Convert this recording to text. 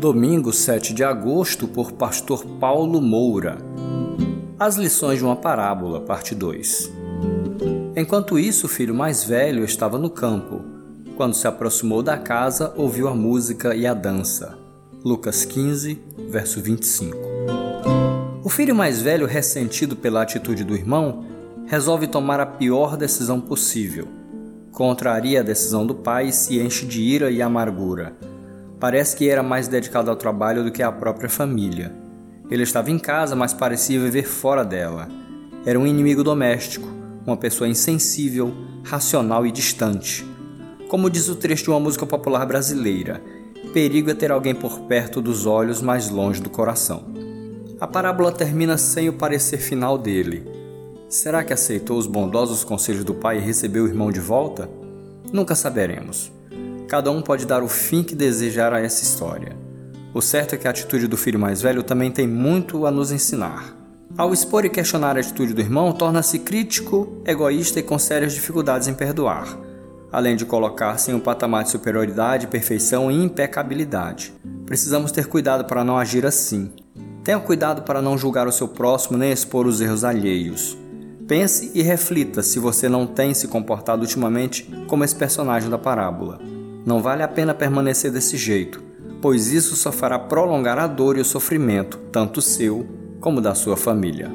Domingo 7 de agosto, por Pastor Paulo Moura. As lições de uma parábola, parte 2. Enquanto isso, o filho mais velho estava no campo. Quando se aproximou da casa, ouviu a música e a dança. Lucas 15, verso 25. O filho mais velho, ressentido pela atitude do irmão, resolve tomar a pior decisão possível. Contraria a decisão do pai e se enche de ira e amargura Parece que era mais dedicado ao trabalho do que à própria família. Ele estava em casa, mas parecia viver fora dela. Era um inimigo doméstico, uma pessoa insensível, racional e distante. Como diz o trecho de uma música popular brasileira, perigo é ter alguém por perto dos olhos, mais longe do coração. A parábola termina sem o parecer final dele. Será que aceitou os bondosos conselhos do pai e recebeu o irmão de volta? Nunca saberemos. Cada um pode dar o fim que desejar a essa história. O certo é que a atitude do filho mais velho também tem muito a nos ensinar. Ao expor e questionar a atitude do irmão, torna-se crítico, egoísta e com sérias dificuldades em perdoar, além de colocar-se em um patamar de superioridade, perfeição e impecabilidade. Precisamos ter cuidado para não agir assim. Tenha cuidado para não julgar o seu próximo nem expor os erros alheios. Pense e reflita se você não tem se comportado ultimamente como esse personagem da parábola. Não vale a pena permanecer desse jeito, pois isso só fará prolongar a dor e o sofrimento, tanto seu como da sua família.